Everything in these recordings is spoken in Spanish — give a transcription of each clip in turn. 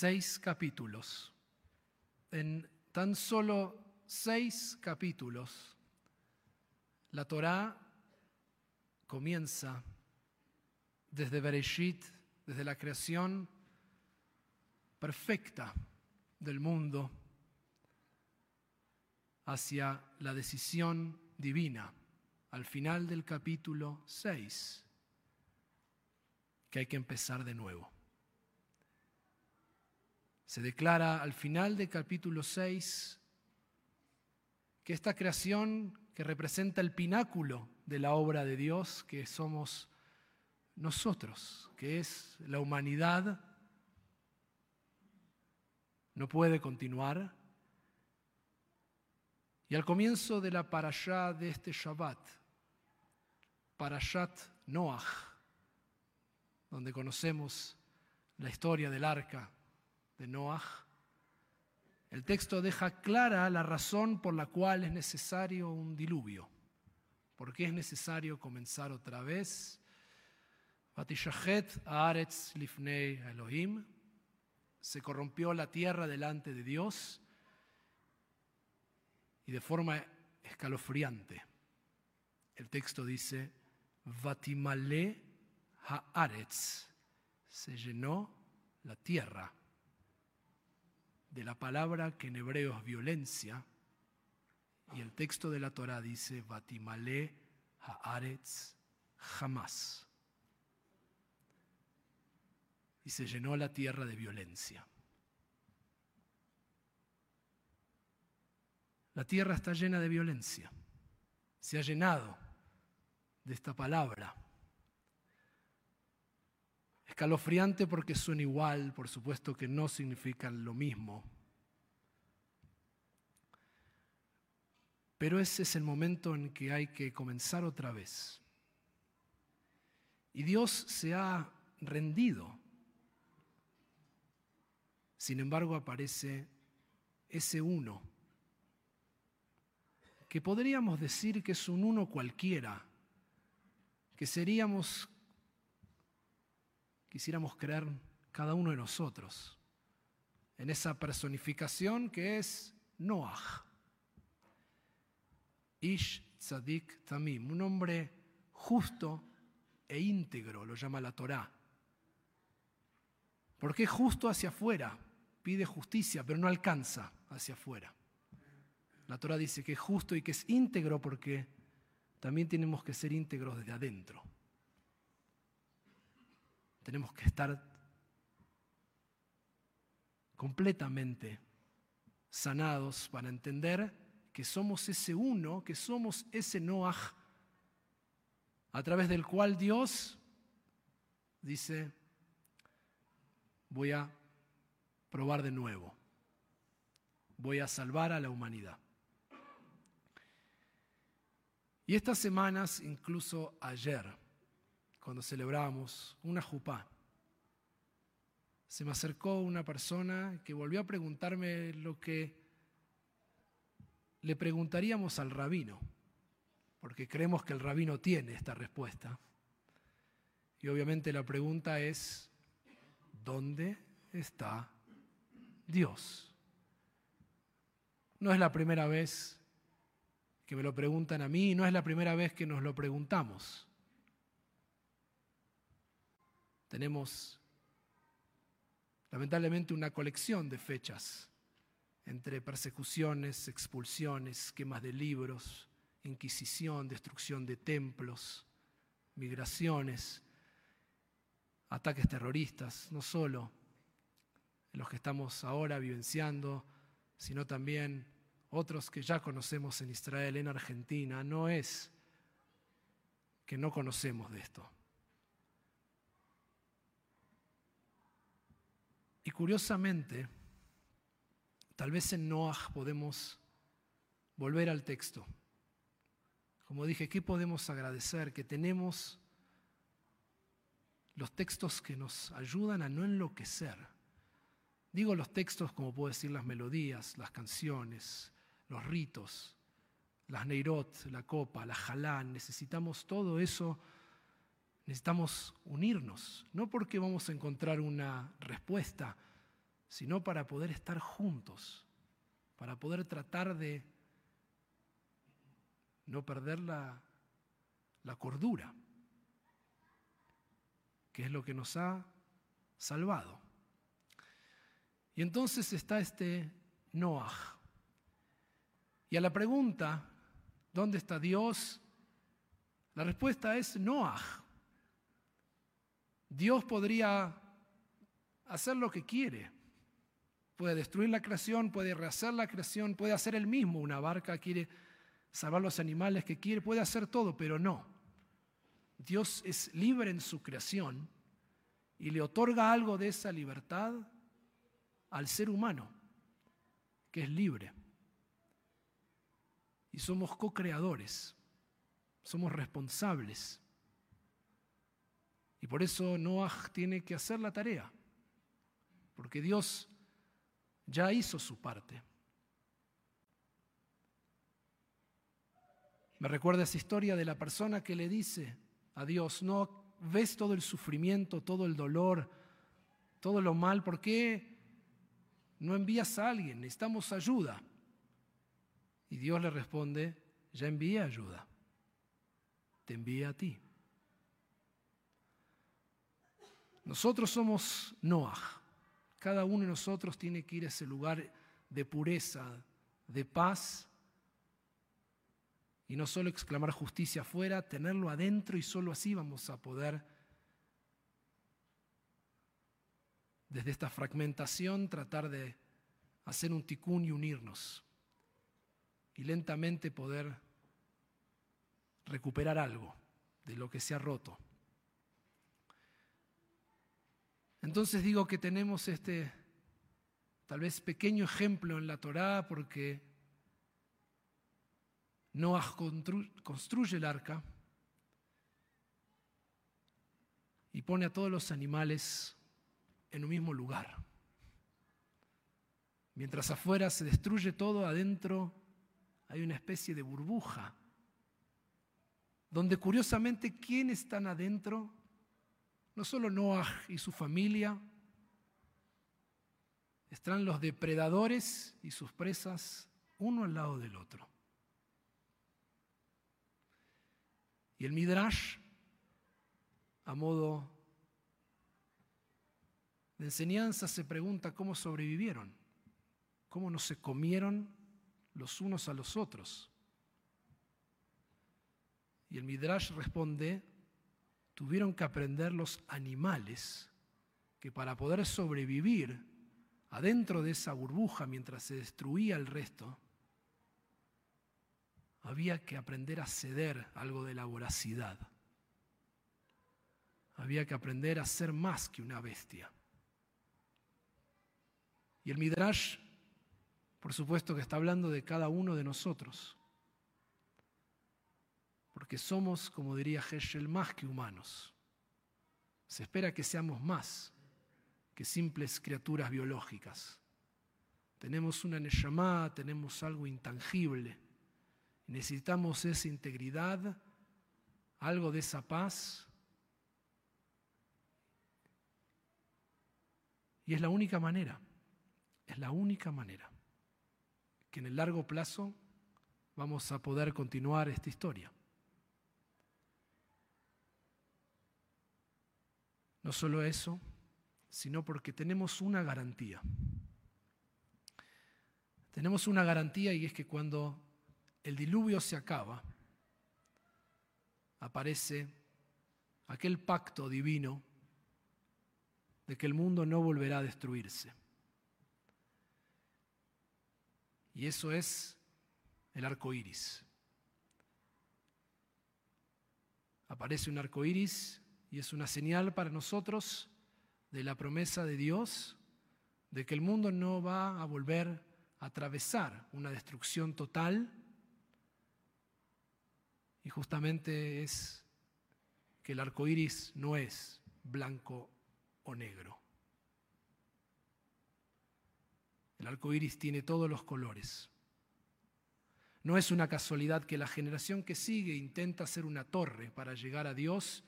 seis capítulos. En tan solo seis capítulos, la Torá comienza desde Bereshit, desde la creación perfecta del mundo, hacia la decisión divina al final del capítulo 6, que hay que empezar de nuevo. Se declara al final del capítulo 6 que esta creación que representa el pináculo de la obra de Dios, que somos nosotros, que es la humanidad, no puede continuar. Y al comienzo de la parashá de este Shabbat, Parashat Noach, donde conocemos la historia del arca, de Noah, el texto deja clara la razón por la cual es necesario un diluvio. ¿Por qué es necesario comenzar otra vez? Haaretz Lifnei Elohim. Se corrompió la tierra delante de Dios y de forma escalofriante. El texto dice, Vatimale Haaretz. Se llenó la tierra de la palabra que en hebreo es violencia, y el texto de la Torah dice, Batimale haaretz jamás. Y se llenó la tierra de violencia. La tierra está llena de violencia. Se ha llenado de esta palabra. Escalofriante porque son igual, por supuesto que no significan lo mismo. Pero ese es el momento en que hay que comenzar otra vez. Y Dios se ha rendido. Sin embargo, aparece ese uno, que podríamos decir que es un uno cualquiera, que seríamos quisiéramos creer cada uno de nosotros en esa personificación que es Noah. Ish Tzadik Tamim, un hombre justo e íntegro, lo llama la Torá. Porque es justo hacia afuera, pide justicia, pero no alcanza hacia afuera. La Torá dice que es justo y que es íntegro porque también tenemos que ser íntegros desde adentro. Tenemos que estar completamente sanados para entender que somos ese uno, que somos ese Noah, a través del cual Dios dice, voy a probar de nuevo, voy a salvar a la humanidad. Y estas semanas, incluso ayer, cuando celebramos una jupá, se me acercó una persona que volvió a preguntarme lo que le preguntaríamos al rabino, porque creemos que el rabino tiene esta respuesta. Y obviamente la pregunta es, ¿dónde está Dios? No es la primera vez que me lo preguntan a mí, no es la primera vez que nos lo preguntamos. Tenemos lamentablemente una colección de fechas entre persecuciones, expulsiones, quemas de libros, inquisición, destrucción de templos, migraciones, ataques terroristas, no solo los que estamos ahora vivenciando, sino también otros que ya conocemos en Israel, en Argentina. No es que no conocemos de esto. Y curiosamente, tal vez en Noah podemos volver al texto. Como dije, ¿qué podemos agradecer? Que tenemos los textos que nos ayudan a no enloquecer. Digo los textos como puedo decir las melodías, las canciones, los ritos, las neirot, la copa, la jalán. Necesitamos todo eso Necesitamos unirnos, no porque vamos a encontrar una respuesta, sino para poder estar juntos, para poder tratar de no perder la, cordura, que es lo que nos ha salvado. Y entonces está este Noah. Y a la pregunta, ¿dónde está Dios? La respuesta es Noah. Dios podría hacer lo que quiere. Puede destruir la creación, puede rehacer la creación, puede hacer él mismo una barca, quiere salvar los animales que quiere, puede hacer todo, pero no. Dios es libre en su creación y le otorga algo de esa libertad al ser humano, que es libre. Y somos co-creadores, somos responsables. Y por eso Noah tiene que hacer la tarea, porque Dios ya hizo su parte. Me recuerda esa historia de la persona que le dice a Dios, no ves todo el sufrimiento, todo el dolor, todo lo mal, ¿por qué no envías a alguien? Necesitamos ayuda. Y Dios le responde, ya envié ayuda, te envié a ti. Nosotros somos Noah. Cada uno de nosotros tiene que ir a ese lugar de pureza, de paz y no solo exclamar justicia afuera, tenerlo adentro y solo así vamos a poder, desde esta fragmentación, tratar de hacer un ticún y unirnos y lentamente poder recuperar algo de lo que se ha roto. Entonces digo que tenemos este tal vez pequeño ejemplo en la Torá porque Noah construye el arca y pone a todos los animales en un mismo lugar. Mientras afuera se destruye todo, adentro hay una especie de burbuja, donde curiosamente, ¿quiénes están adentro? No solo Noah y su familia, están los depredadores y sus presas uno al lado del otro. Y el Midrash, a modo de enseñanza, se pregunta cómo sobrevivieron, cómo no se comieron los unos a los otros. Y el Midrash responde, tuvieron que aprender los animales que para poder sobrevivir adentro de esa burbuja mientras se destruía el resto, había que aprender a ceder algo de la voracidad. Había que aprender a ser más que una bestia. Y el Midrash, por supuesto que está hablando de cada uno de nosotros. Porque somos, como diría Heschel, más que humanos. Se espera que seamos más que simples criaturas biológicas. Tenemos una neshama, tenemos algo intangible Necesitamos esa integridad, algo de esa paz. Y es la única manera, es la única manera que en el largo plazo vamos a poder continuar esta historia. No solo eso, sino porque tenemos una garantía. Tenemos una garantía y es que cuando el diluvio se acaba, aparece aquel pacto divino de que el mundo no volverá a destruirse. Y eso es el arco iris. Aparece un arco iris y es una señal para nosotros de la promesa de Dios de que el mundo no va a volver a atravesar una destrucción total y justamente es que el arco iris no es blanco o negro. El arco iris tiene todos los colores. No es una casualidad que la generación que sigue intenta hacer una torre para llegar a Dios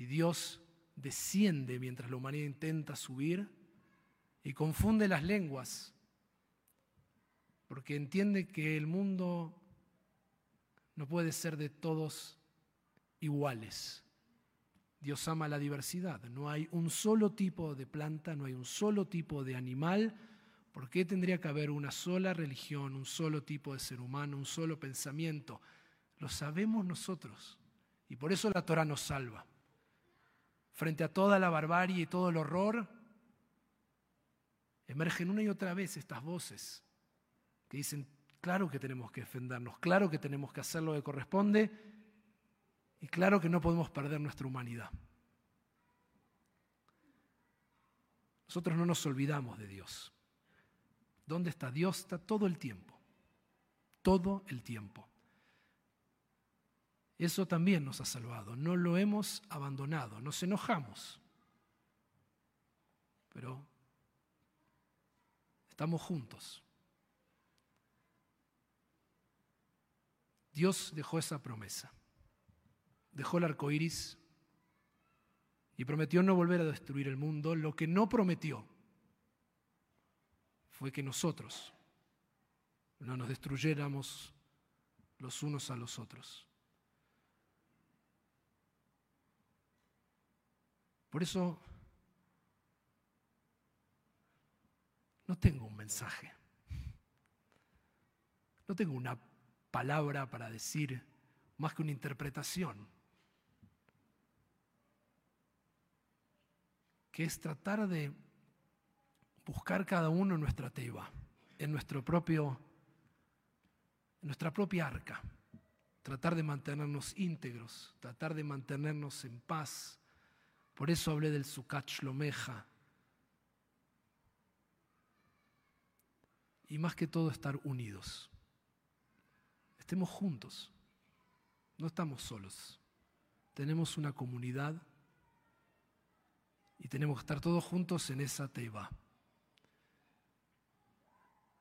y Dios desciende mientras la humanidad intenta subir y confunde las lenguas, porque entiende que el mundo no puede ser de todos iguales. Dios ama la diversidad. No hay un solo tipo de planta, no hay un solo tipo de animal. ¿Por qué tendría que haber una sola religión, un solo tipo de ser humano, un solo pensamiento? Lo sabemos nosotros. Y por eso la Torah nos salva. Frente a toda la barbarie y todo el horror, emergen una y otra vez estas voces que dicen, claro que tenemos que defendernos, claro que tenemos que hacer lo que corresponde y claro que no podemos perder nuestra humanidad. Nosotros no nos olvidamos de Dios. ¿Dónde está Dios? Está todo el tiempo. Todo el tiempo. Eso también nos ha salvado. No lo hemos abandonado. Nos enojamos. Pero estamos juntos. Dios dejó esa promesa dejó el arco iris y prometió no volver a destruir el mundo. Lo que no prometió fue que nosotros no nos destruyéramos los unos a los otros. Por eso no tengo un mensaje, no tengo una palabra para decir más que una interpretación. que es tratar de buscar cada uno en nuestra teba, en nuestro propio, en nuestra propia arca, tratar de mantenernos íntegros, tratar de mantenernos en paz. Por eso hablé del Sukach Lomeja. Y más que todo estar unidos. Estemos juntos. No estamos solos. Tenemos una comunidad y tenemos que estar todos juntos en esa teba.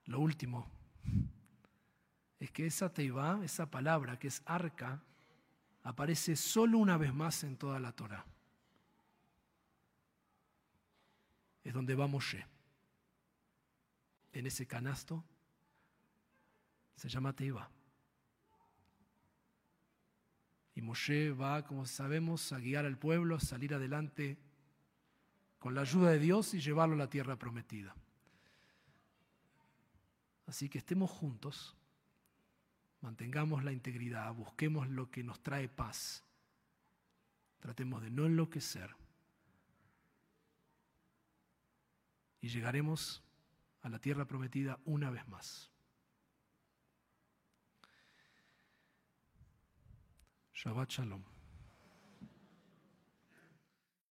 Lo último es que esa teba, esa palabra que es arca, aparece solo una vez más en toda la Torah. Es donde va Moshe. En ese canasto se llama Teiba. Y Moshe va, como sabemos, a guiar al pueblo, a salir adelante con la ayuda de Dios y llevarlo a la tierra prometida. Así que estemos juntos, mantengamos la integridad, busquemos lo que nos trae paz, tratemos de no enloquecer y llegaremos a la tierra prometida una vez más. Shabbat Shalom.